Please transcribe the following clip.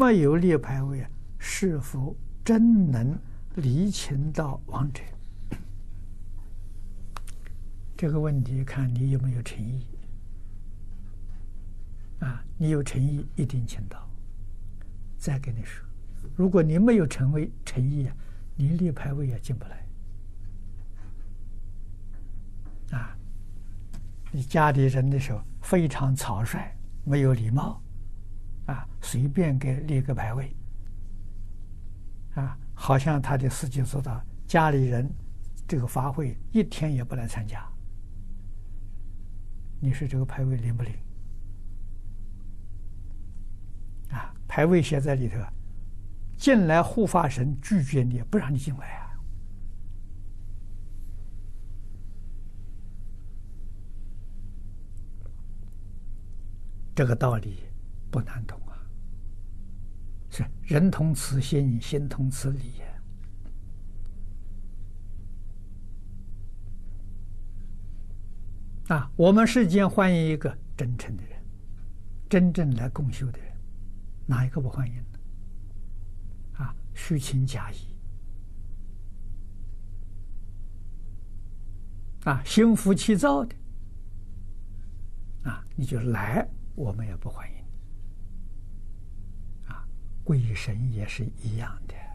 没有立牌位，是否真能礼请到王者？这个问题看你有没有诚意啊？你有诚意，一定请到。再跟你说，如果你没有成为诚意啊，你立牌位也进不来啊。你家里人的时候非常草率，没有礼貌，啊，随便给立个牌位，啊，好像他的司机说到，家里人这个法会一天也不来参加，你说这个牌位灵不灵？啊，牌位写在里头，进来护法神拒绝你，不让你进来啊。这个道理不难懂啊，是人同此心，心同此理。啊，我们世间欢迎一个真诚的人，真正来共修的人，哪一个不欢迎呢？啊，虚情假意，啊，心浮气躁的，啊，你就来。我们也不欢迎，鬼神也是一样的。